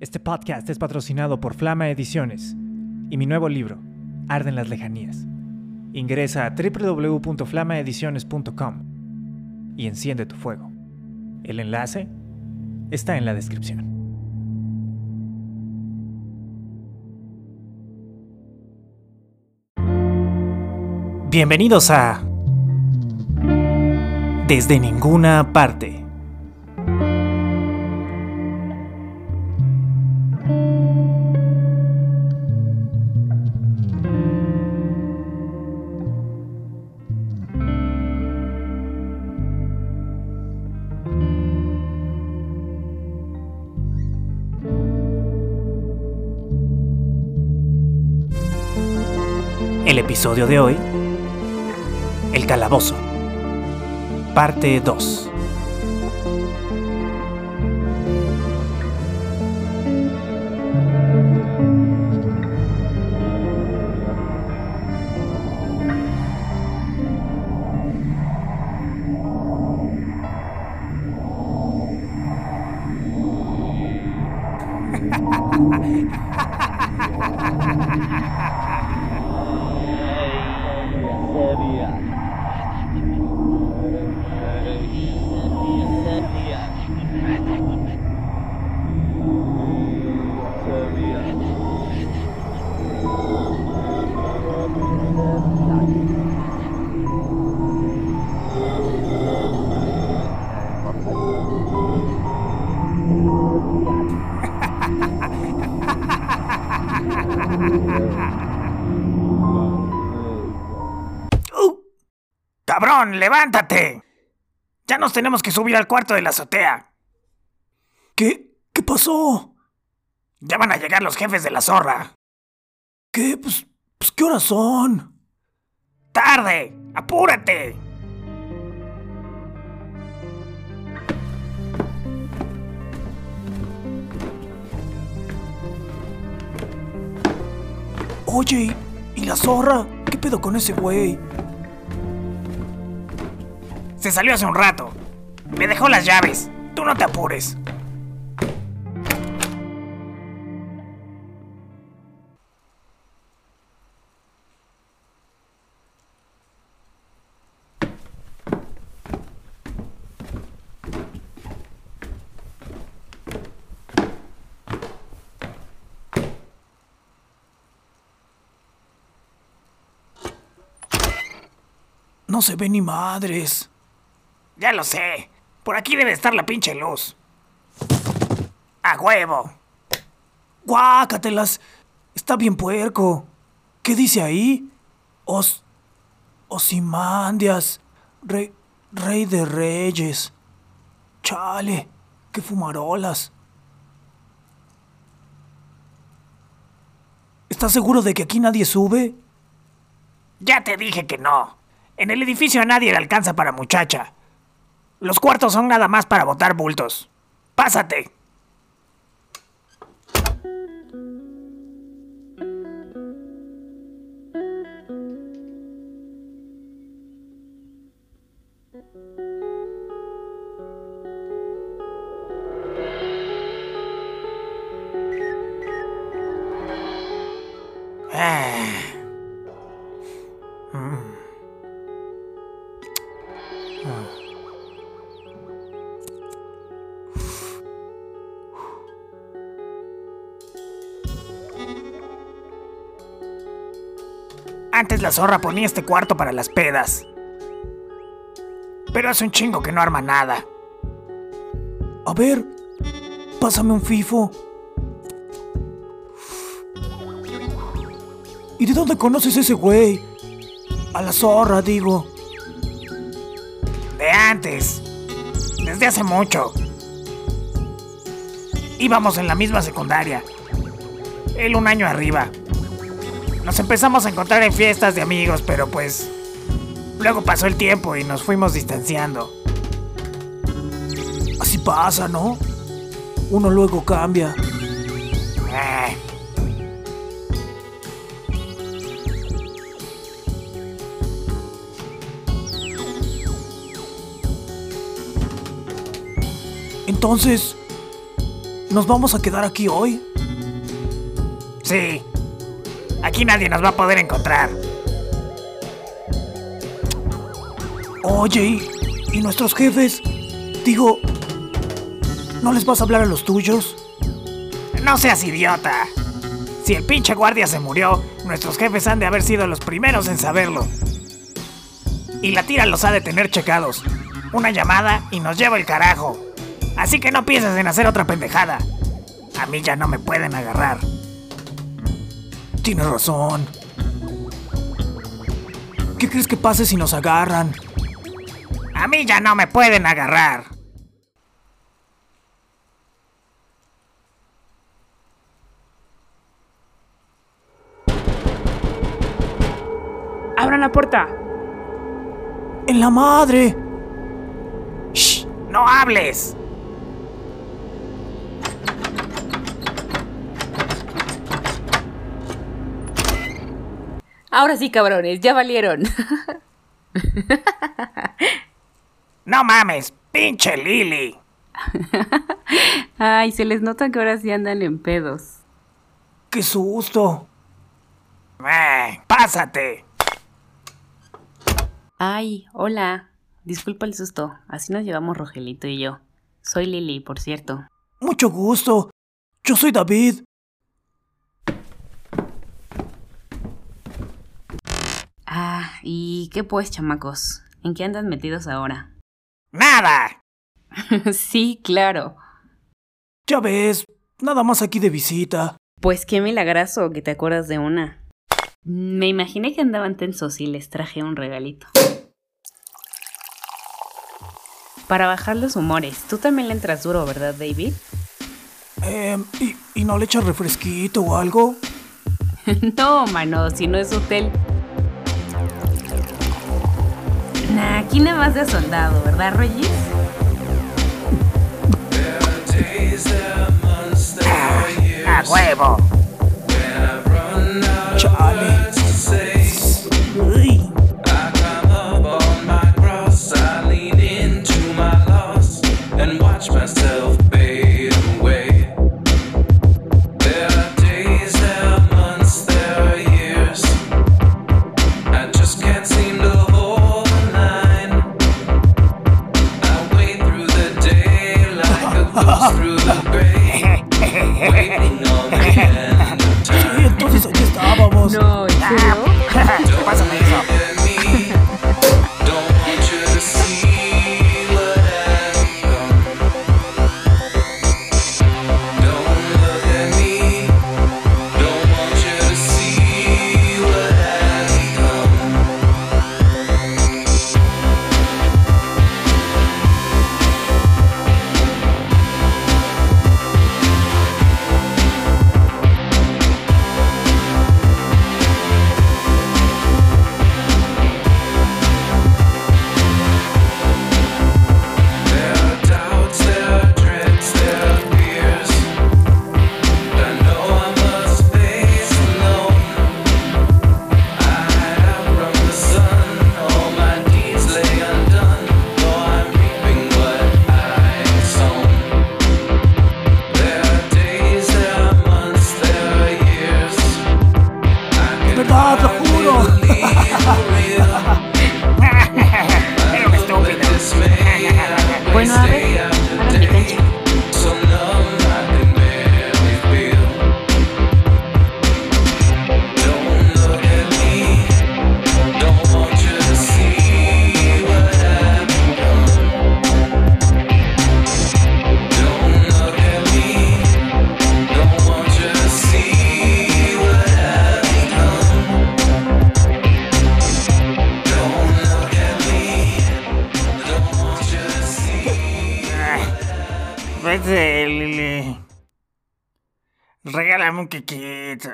Este podcast es patrocinado por Flama Ediciones y mi nuevo libro, Arden las Lejanías. Ingresa a www.flamaediciones.com y enciende tu fuego. El enlace está en la descripción. Bienvenidos a Desde ninguna parte. El episodio de hoy, El Calabozo, parte 2. ¡Cabrón, levántate! Ya nos tenemos que subir al cuarto de la azotea. ¿Qué? ¿Qué pasó? Ya van a llegar los jefes de la zorra. ¿Qué? Pues, pues ¿qué horas son? ¡Tarde! ¡Apúrate! Oye, ¿y la zorra? ¿Qué pedo con ese güey? Se salió hace un rato. Me dejó las llaves. Tú no te apures. No se ve ni madres. Ya lo sé. Por aquí debe estar la pinche luz. ¡A huevo! Guácatelas. Está bien puerco. ¿Qué dice ahí? Os. Osimandias. Rey. Rey de Reyes. Chale. Qué fumarolas. ¿Estás seguro de que aquí nadie sube? Ya te dije que no. En el edificio a nadie le alcanza para muchacha. Los cuartos son nada más para botar bultos. Pásate. Antes la zorra ponía este cuarto para las pedas. Pero hace un chingo que no arma nada. A ver. Pásame un FIFO. ¿Y de dónde conoces ese güey? A la zorra, digo. De antes. Desde hace mucho. Íbamos en la misma secundaria. Él un año arriba. Nos empezamos a encontrar en fiestas de amigos, pero pues... Luego pasó el tiempo y nos fuimos distanciando. Así pasa, ¿no? Uno luego cambia. Eh, Entonces, ¿Nos vamos a quedar aquí hoy? Sí. Aquí nadie nos va a poder encontrar. Oye, ¿y, nuestros jefes? Digo, ¿no les vas a hablar a los tuyos? No seas idiota. Si el pinche guardia se murió, nuestros jefes han de haber sido los primeros en saberlo. Y la tira los ha de tener checados. Una llamada y nos lleva el carajo. Así que no pienses en hacer otra pendejada. A mí ya no me pueden agarrar. Tienes razón. ¿Qué crees que pase si nos agarran? A mí ya no me pueden agarrar. ¡Abran la puerta! ¡En la madre! ¡Shh! ¡No hables! Ahora sí, cabrones, ya valieron. No mames, pinche Lily. Ay, se les nota que ahora sí andan en pedos. ¡Qué susto! Eh, pásate. Ay, hola. Disculpa el susto. Así nos llevamos Rogelito y yo. Soy Lili, por cierto. Mucho gusto. Yo soy David. Ah, ¿y qué pues, chamacos? ¿En qué andan metidos ahora? Nada. sí, claro. Ya ves, nada más aquí de visita. Pues qué milagroso que te acuerdas de una. Me imaginé que andaban tensos y les traje un regalito. Para bajar los humores, tú también le entras duro, ¿verdad, David? Eh, ¿y, ¿Y no le echas refresquito o algo? no, mano, si no es hotel. Aquí nada más de soldado, ¿verdad, Regis? A huevo. Regálame un quiquito.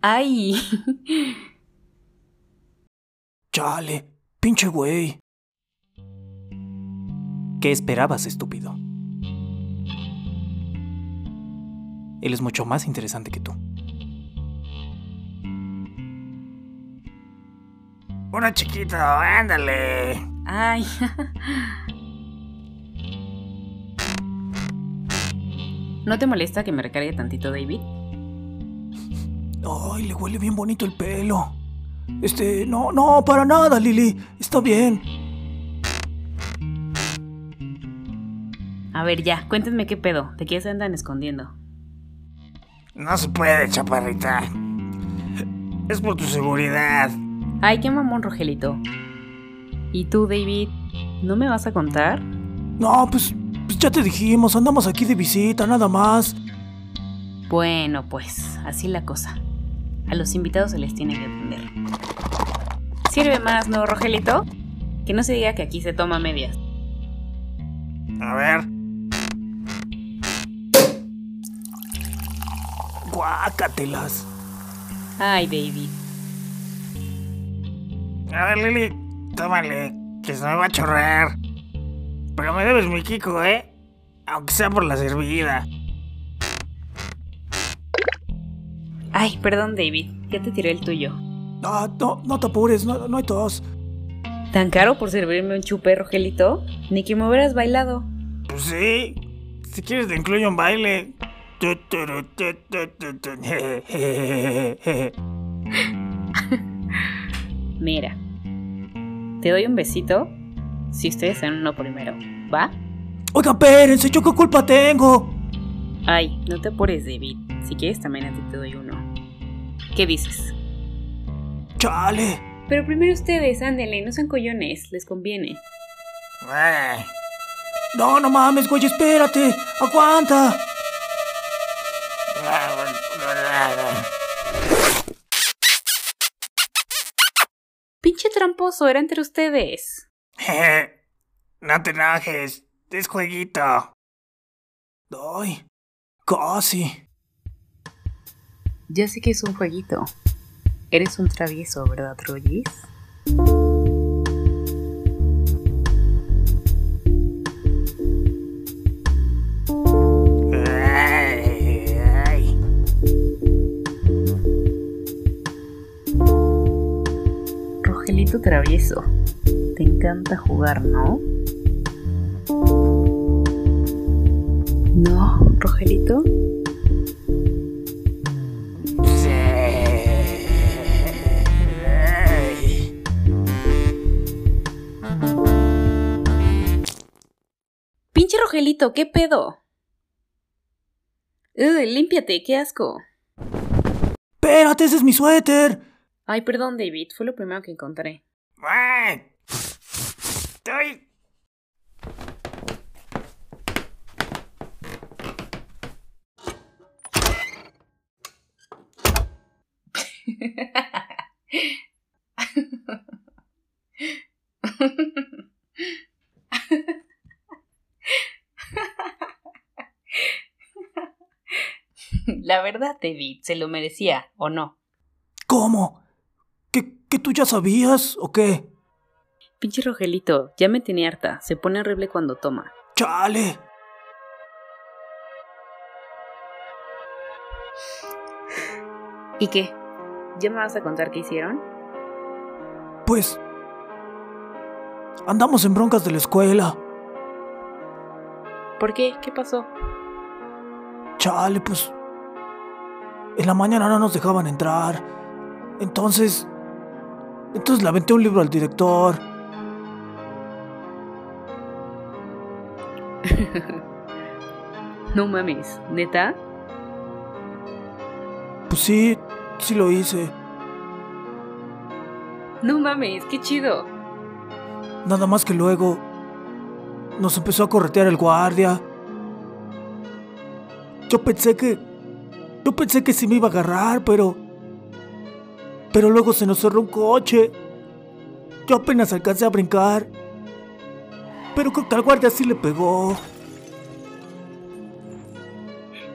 Ay, Chale, pinche güey. ¿Qué esperabas, estúpido? Él es mucho más interesante que tú. Uno chiquito, ándale. ay. ¿No te molesta que me recargue tantito, David? Ay, le huele bien bonito el pelo. Este, no, no, para nada, Lili. Está bien. A ver, ya, cuéntenme qué pedo. ¿De qué se andan escondiendo? No se puede, chaparrita. Es por tu seguridad. Ay, qué mamón, Rogelito. ¿Y tú, David? ¿No me vas a contar? No, pues, pues ya te dijimos, andamos aquí de visita, nada más. Bueno, pues, así la cosa. A los invitados se les tiene que atender. ¿Sirve más, no, Rogelito? Que no se diga que aquí se toma medias. A ver. Guácatelas. Ay, David. A ver, Lili, tómale, que se me va a chorrear. Pero me debes mi Kiko, ¿eh? Aunque sea por la servida. Ay, perdón, David. Ya te tiré el tuyo. Ah, no, no te apures, no, no hay tos. ¿Tan caro por servirme un chupe, Rogelito? Ni que me hubieras bailado. Pues sí. Si quieres te incluyo un baile. Mira. Te doy un besito si ustedes dan uno primero. ¿Va? Oiga, espérense, ¿yo qué culpa tengo? Ay, no te apures, David. Si quieres también a ti te doy uno. ¿Qué dices? Chale. Pero primero ustedes, ándenle, no sean collones, les conviene. Ay, No, no mames, güey, espérate. Aguanta. Pinche tramposo, era entre ustedes. No te enojes. Es jueguito. Ay, casi. Ya sé que es un jueguito. Eres un travieso, ¿verdad, ay. Rogelito travieso. Te encanta jugar, ¿no? No, Rogelito. Pinche Rogelito, ¿qué pedo? Ugh, límpiate, qué asco. Espérate, ese es mi suéter. Ay, perdón, David, fue lo primero que encontré. Ay. Estoy. La verdad, David, se lo merecía, ¿o no? ¿Cómo? ¿Que, que tú ya sabías o qué? Pinche Rogelito, ya me tenía harta, se pone horrible cuando toma. Chale. ¿Y qué? ¿Ya me vas a contar qué hicieron? Pues... Andamos en broncas de la escuela. ¿Por qué? ¿Qué pasó? Chale, pues... En la mañana no nos dejaban entrar. Entonces... Entonces le aventé un libro al director. No mames, ¿neta? Pues sí, sí lo hice. No mames, qué chido. Nada más que luego... Nos empezó a corretear el guardia. Yo pensé que... Yo pensé que sí me iba a agarrar, pero... Pero luego se nos cerró un coche. Yo apenas alcancé a brincar. Pero creo que al guardia sí le pegó.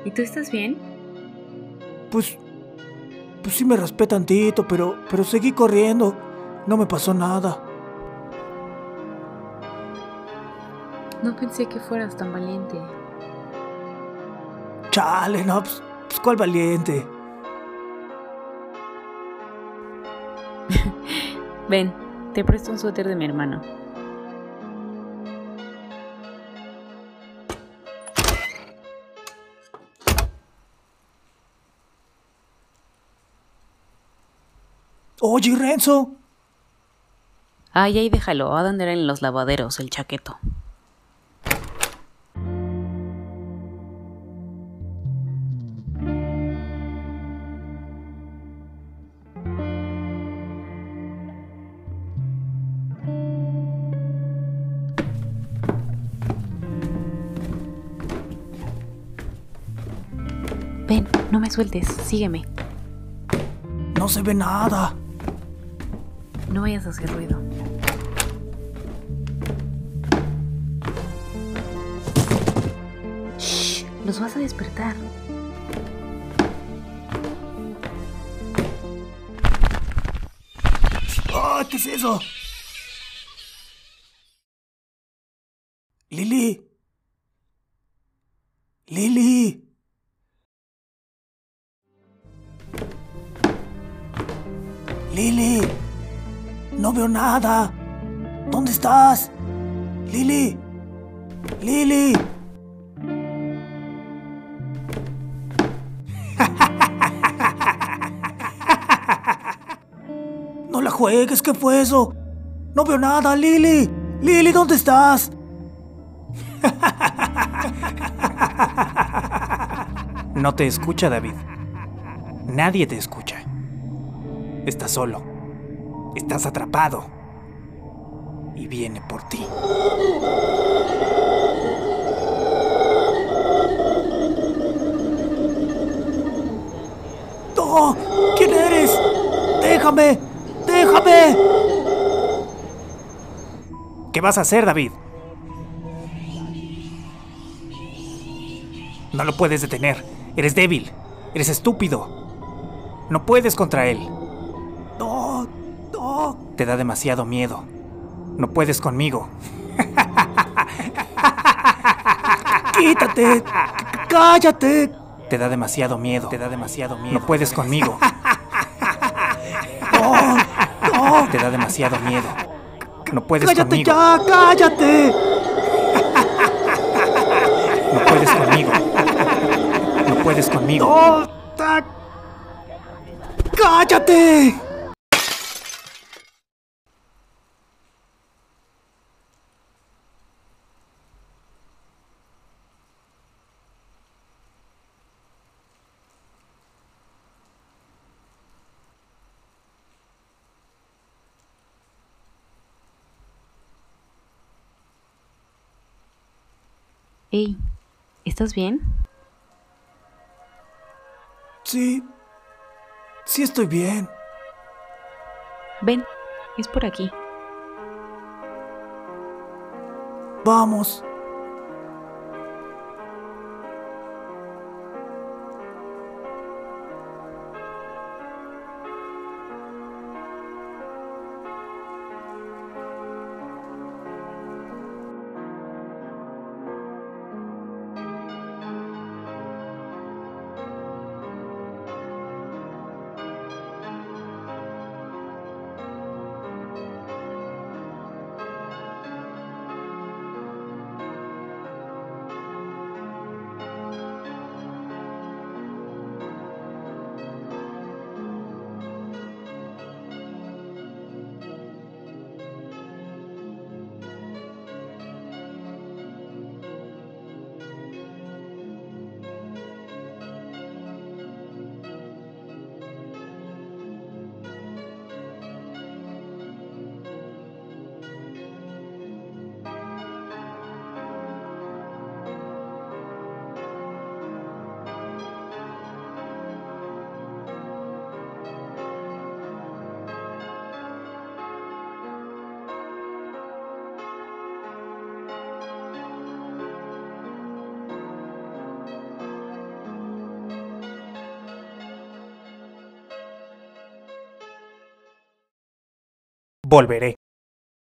¿Y tú estás bien? Pues... Pues sí me raspé tantito, pero... Pero seguí corriendo. No me pasó nada. No pensé que fueras tan valiente. Chale, no, pues, pues, Cuál valiente. Ven, te presto un suéter de mi hermano. Oye, Renzo. Ay, ahí déjalo. a de andar en los lavaderos el chaqueto. No me sueltes, sígueme. No se ve nada. No vayas a hacer ruido. Shh, los vas a despertar. ¡Ah! ¿Qué es eso? Lili. Lili. Lili. Veo nada. ¿Dónde estás? Lili. Lili. No la juegues, ¿qué fue eso? No veo nada, Lili. Lili, ¿dónde estás? No te escucha, David. Nadie te escucha. Estás solo. Estás atrapado. Y viene por ti. ¡No! ¿Quién eres? ¡Déjame! ¡Déjame! ¿Qué vas a hacer, David? No lo puedes detener. Eres débil. Eres estúpido. No puedes contra él. Te da demasiado miedo. No puedes conmigo. ¡Quítate! ¡Cállate! Te da demasiado miedo. Te da demasiado miedo. No puedes conmigo. ¡No! ¡No! Te da demasiado miedo. No puedes ¡Cállate conmigo. ya! ¡Cállate! No puedes conmigo. No puedes conmigo. ¡No! ta- ¡Cállate! Ey, ¿estás bien? Sí. Sí estoy bien. Ven, es por aquí. Vamos. Volveré.